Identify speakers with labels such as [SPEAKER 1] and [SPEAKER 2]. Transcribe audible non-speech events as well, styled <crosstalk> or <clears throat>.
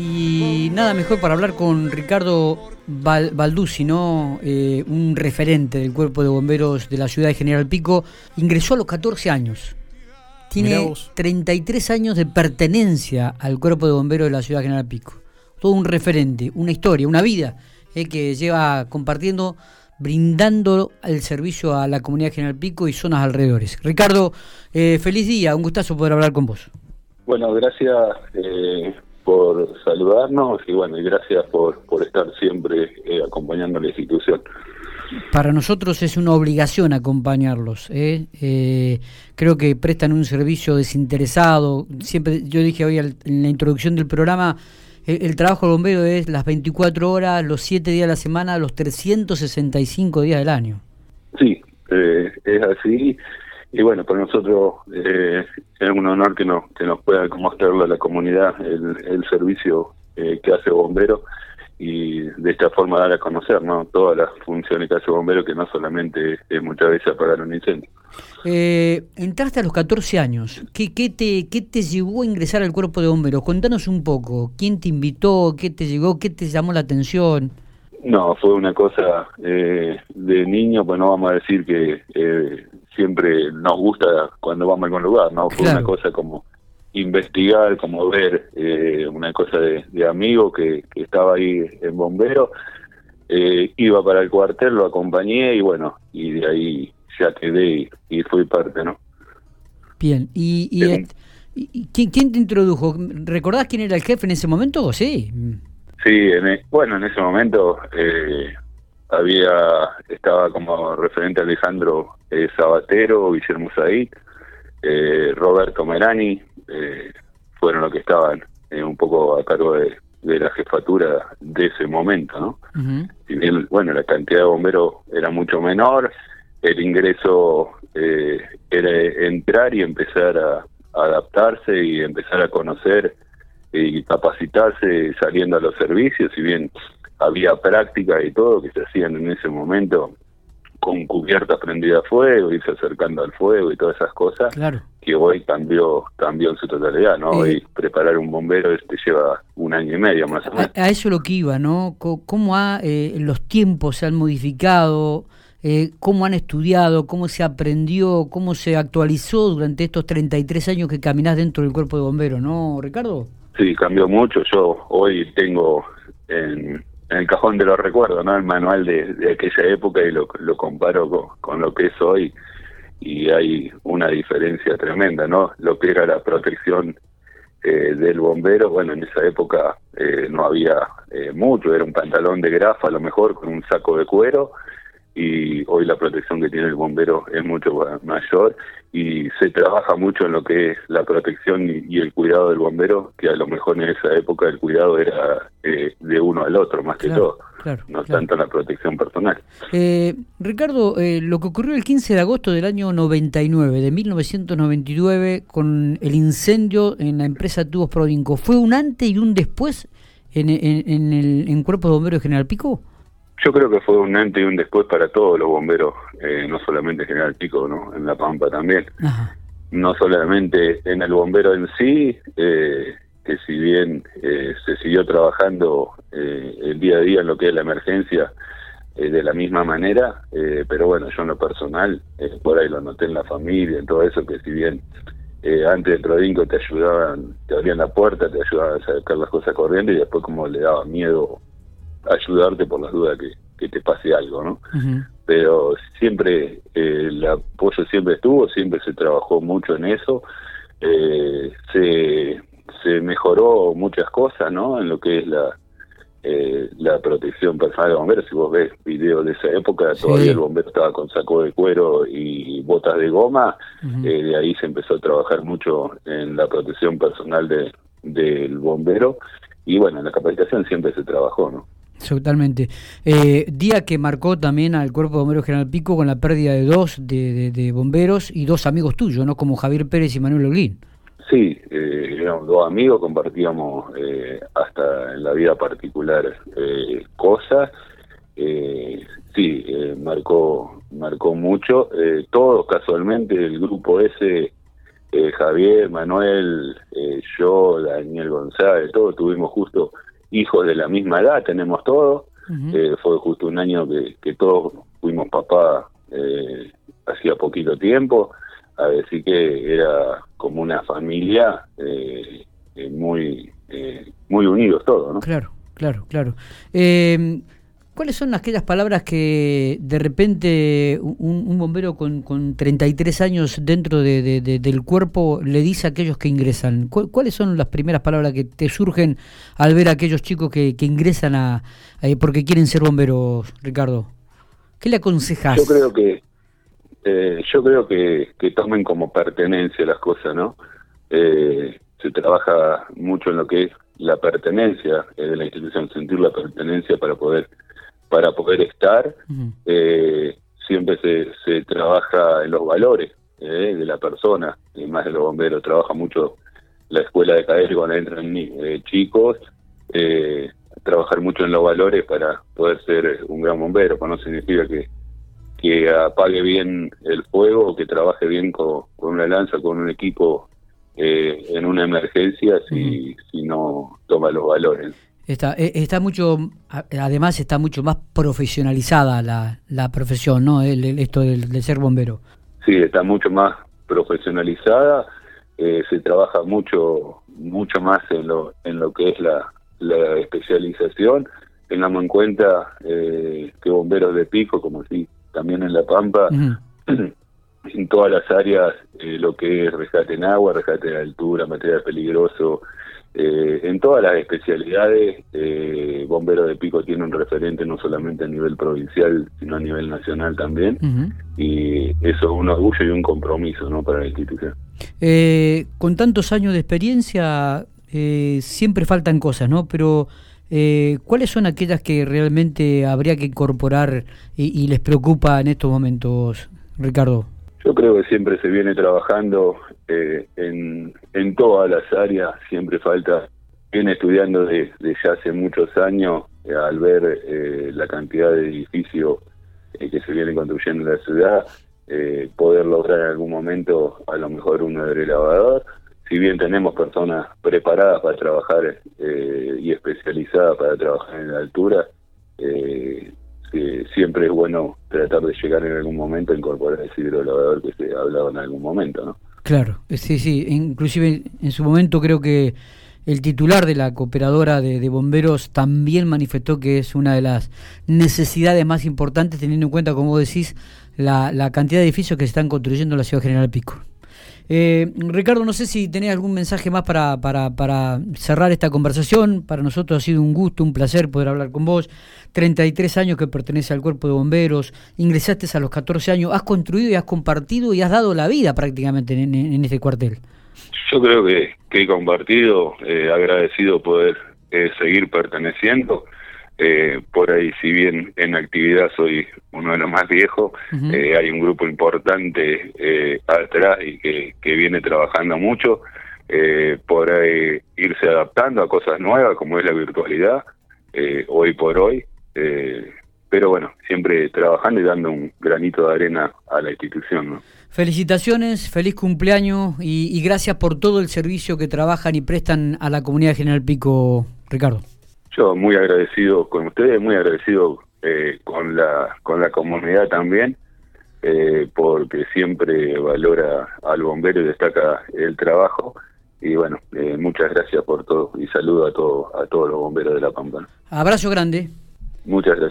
[SPEAKER 1] Y nada mejor para hablar con Ricardo Val ¿no? Eh, un referente del cuerpo de bomberos de la ciudad de General Pico. Ingresó a los 14 años. Tiene 33 años de pertenencia al cuerpo de bomberos de la ciudad de General Pico. Todo un referente, una historia, una vida eh, que lleva compartiendo, brindando el servicio a la comunidad de General Pico y zonas alrededores. Ricardo, eh, feliz día, un gustazo poder hablar con vos.
[SPEAKER 2] Bueno, gracias eh, por saludarnos y bueno, y gracias por, por estar siempre eh, acompañando a la institución.
[SPEAKER 1] Para nosotros es una obligación acompañarlos. ¿eh? creo que prestan un servicio desinteresado. Siempre, yo dije hoy en la introducción del programa, el, trabajo del bombero es las 24 horas, los 7 días de la semana, los 365 días del año.
[SPEAKER 2] Sí, es así y bueno, para nosotros eh, es un honor que nos, que nos pueda mostrarle a la comunidad el, el servicio eh, que hace Bombero y de esta forma dar a conocer ¿no? todas las funciones que hace Bombero, que no solamente es muchas veces apagar un incendio.
[SPEAKER 1] Eh, entraste a los 14 años. ¿Qué, qué, te, ¿Qué te llevó a ingresar al cuerpo de bomberos? Contanos un poco. ¿Quién te invitó? ¿Qué te llegó? ¿Qué te llamó la atención?
[SPEAKER 2] No, fue una cosa eh, de niño, pues no vamos a decir que eh, siempre nos gusta cuando vamos a algún lugar, ¿no? Fue una cosa como investigar, como ver eh, una cosa de, amigo que, estaba ahí en bombero, iba para el cuartel, lo acompañé y bueno, y de ahí ya quedé y, fui parte, ¿no?
[SPEAKER 1] Bien, y, y, ¿quién, ¿quién, te introdujo? ¿Recordás quién era el jefe en ese momento? Sí.
[SPEAKER 2] Sí, en, e, bueno, en ese momento eh, había estaba como referente Alejandro eh, Sabatero, Guillermo Said, eh, Roberto Merani, eh, fueron los que estaban un poco a cargo de, la jefatura de ese momento, ¿no? Si bien, bueno, la cantidad de bomberos era mucho menor, el ingreso era entrar y empezar a adaptarse y empezar a conocer y capacitarse saliendo a los servicios, si bien había práctica y todo que se hacían en ese momento con cubierta prendida a fuego, irse acercando al fuego y todas esas cosas, que hoy cambió cambió en su totalidad, ¿no? Hoy eh, preparar un bombero este lleva un año y medio más o menos.
[SPEAKER 1] A, eso lo que iba, ¿no? ¿Cómo ha, eh, los tiempos se han modificado? Eh, cómo han estudiado, cómo se aprendió, cómo se actualizó durante estos 33 años que caminás dentro del cuerpo de bomberos, ¿no, Ricardo?
[SPEAKER 2] Sí, cambió mucho. Yo hoy tengo en, el cajón de los recuerdos, ¿no? El manual de, aquella época y lo, lo comparo con, lo que es hoy y hay una diferencia tremenda, ¿no? Lo que era la protección eh, del bombero, bueno, en esa época eh, no había eh, mucho, era un pantalón de grafa a lo mejor con un saco de cuero y hoy la protección que tiene el bombero es mucho mayor y se trabaja mucho en lo que es la protección y, el cuidado del bombero, que a lo mejor en esa época el cuidado era eh, de uno al otro más que todo, no tanto la protección personal.
[SPEAKER 1] Eh, Ricardo, eh, lo que ocurrió el 15 de agosto del año 99, de 1999, con el incendio en la empresa Tubos Prodinco, ¿fue un antes y un después en, en el en Cuerpo de Bomberos General Pico?
[SPEAKER 2] Yo creo que fue un antes y un después para todos los bomberos, eh, no solamente General Pico, ¿no? En La Pampa también. No solamente en el bombero en sí, eh, que si bien eh, se siguió trabajando el día a día en lo que es la emergencia de la misma manera, pero bueno, yo en lo personal, por ahí lo noté en la familia, en todo eso, que si bien antes de Prodinco te ayudaban, te abrían la puerta, te ayudaban a sacar las cosas corriendo y después como le daba miedo ayudarte por las dudas que, que te pase algo, ¿no? Pero siempre eh, el apoyo siempre estuvo, siempre se trabajó mucho en eso, eh, se, se mejoró muchas cosas, ¿no? En lo que es la eh, la protección personal de bomberos. Si vos ves videos de esa época, todavía el bombero estaba con saco de cuero y botas de goma. de ahí se empezó a trabajar mucho en la protección personal de, del bombero. Y bueno, en la capacitación siempre se trabajó, ¿no?
[SPEAKER 1] Totalmente. Eh, día que marcó también al Cuerpo de Bomberos General Pico con la pérdida de dos de, bomberos y dos amigos tuyos, ¿no? Como Javier Pérez y Manuel Olguín.
[SPEAKER 2] Sí, eh, éramos dos amigos, compartíamos eh, hasta en la vida particular eh, cosas. sí, marcó marcó mucho. todos, casualmente, el grupo ese eh, Javier, Manuel, eh, yo, Daniel González, todos tuvimos justo hijos de la misma edad, tenemos todos. Eh, fue justo un año que, que todos fuimos papá hacía poquito tiempo, así que era como una familia muy, muy unidos todos, ¿no?
[SPEAKER 1] Claro, claro, claro. ¿Cuáles son aquellas palabras que de repente un, bombero con, con, 33 años dentro del cuerpo le dice a aquellos que ingresan? ¿Cuáles son las primeras palabras que te surgen al ver a aquellos chicos que, ingresan a, porque quieren ser bomberos, Ricardo? ¿Qué le aconsejas?
[SPEAKER 2] Yo creo que eh, yo creo que, tomen como pertenencia las cosas, ¿no? Eh, se trabaja mucho en lo que es la pertenencia eh, de la institución, sentir la pertenencia para poder para poder estar. Eh, siempre se, se, trabaja en los valores eh, de la persona, y más de los bomberos. Trabaja mucho la escuela de caer cuando entran eh, chicos. trabajar mucho en los valores para poder ser un gran bombero, pues no significa que, que apague bien el fuego que trabaje bien con, una lanza, con un equipo en una emergencia si, si no toma los valores.
[SPEAKER 1] Está, eh, está mucho, además está mucho más profesionalizada la, la profesión, ¿no? esto del, ser bombero.
[SPEAKER 2] Sí, está mucho más profesionalizada, eh, se trabaja mucho, mucho más en lo, en lo que es la, la especialización. Tengamos en cuenta eh, que bomberos de pico, como si también en La Pampa, <clears throat> en todas las áreas, lo que es rescate en agua, rescate de altura, material peligroso, eh, en todas las especialidades, eh, Bombero de Pico tiene un referente no solamente a nivel provincial, sino a nivel nacional también, y eso es un orgullo y un compromiso ¿no? para la institución.
[SPEAKER 1] Eh, con tantos años de experiencia, eh, siempre faltan cosas, ¿no? Pero, ¿cuáles son aquellas que realmente habría que incorporar y les preocupa en estos momentos, Ricardo?
[SPEAKER 2] Yo creo que siempre se viene trabajando eh, en, todas las áreas, siempre falta, viene estudiando desde hace muchos años, eh, al ver eh, la cantidad de edificios que se vienen construyendo en la ciudad, poder lograr en algún momento a lo mejor un elevador. Si bien tenemos personas preparadas para trabajar y especializadas para trabajar en la altura, eh, siempre es bueno tratar de llegar en algún momento a incorporar ese hidrolavador que se hablaba en algún momento, ¿no?
[SPEAKER 1] Claro, sí, sí, inclusive en su momento creo que el titular de la cooperadora de, bomberos también manifestó que es una de las necesidades más importantes teniendo en cuenta, como decís, la, la cantidad de edificios que se están construyendo en la ciudad General Pico. Eh, Ricardo, no sé si tenés algún mensaje más para, para, para cerrar esta conversación. Para nosotros ha sido un gusto, un placer poder hablar con vos. 33 años que pertenece al cuerpo de bomberos, ingresaste a los 14 años, has construido y has compartido y has dado la vida prácticamente en, este cuartel.
[SPEAKER 2] Yo creo que, he compartido, eh, agradecido poder eh, seguir perteneciendo eh, por ahí, si bien en actividad soy uno de los más viejos, eh, hay un grupo importante eh, atrás y que, que viene trabajando mucho eh, por ahí irse adaptando a cosas nuevas como es la virtualidad, hoy por hoy. pero bueno, siempre trabajando y dando un granito de arena a la institución. ¿no?
[SPEAKER 1] Felicitaciones, feliz cumpleaños y, y gracias por todo el servicio que trabajan y prestan a la comunidad General Pico, Ricardo.
[SPEAKER 2] Yo muy agradecido con ustedes, muy agradecido eh, con la con la comunidad también, eh, porque siempre valora al bombero y destaca el trabajo. Y bueno, eh, muchas gracias por todo y saludo a, todo, a todos los bomberos de La Pampa.
[SPEAKER 1] Abrazo grande.
[SPEAKER 2] Muchas gracias.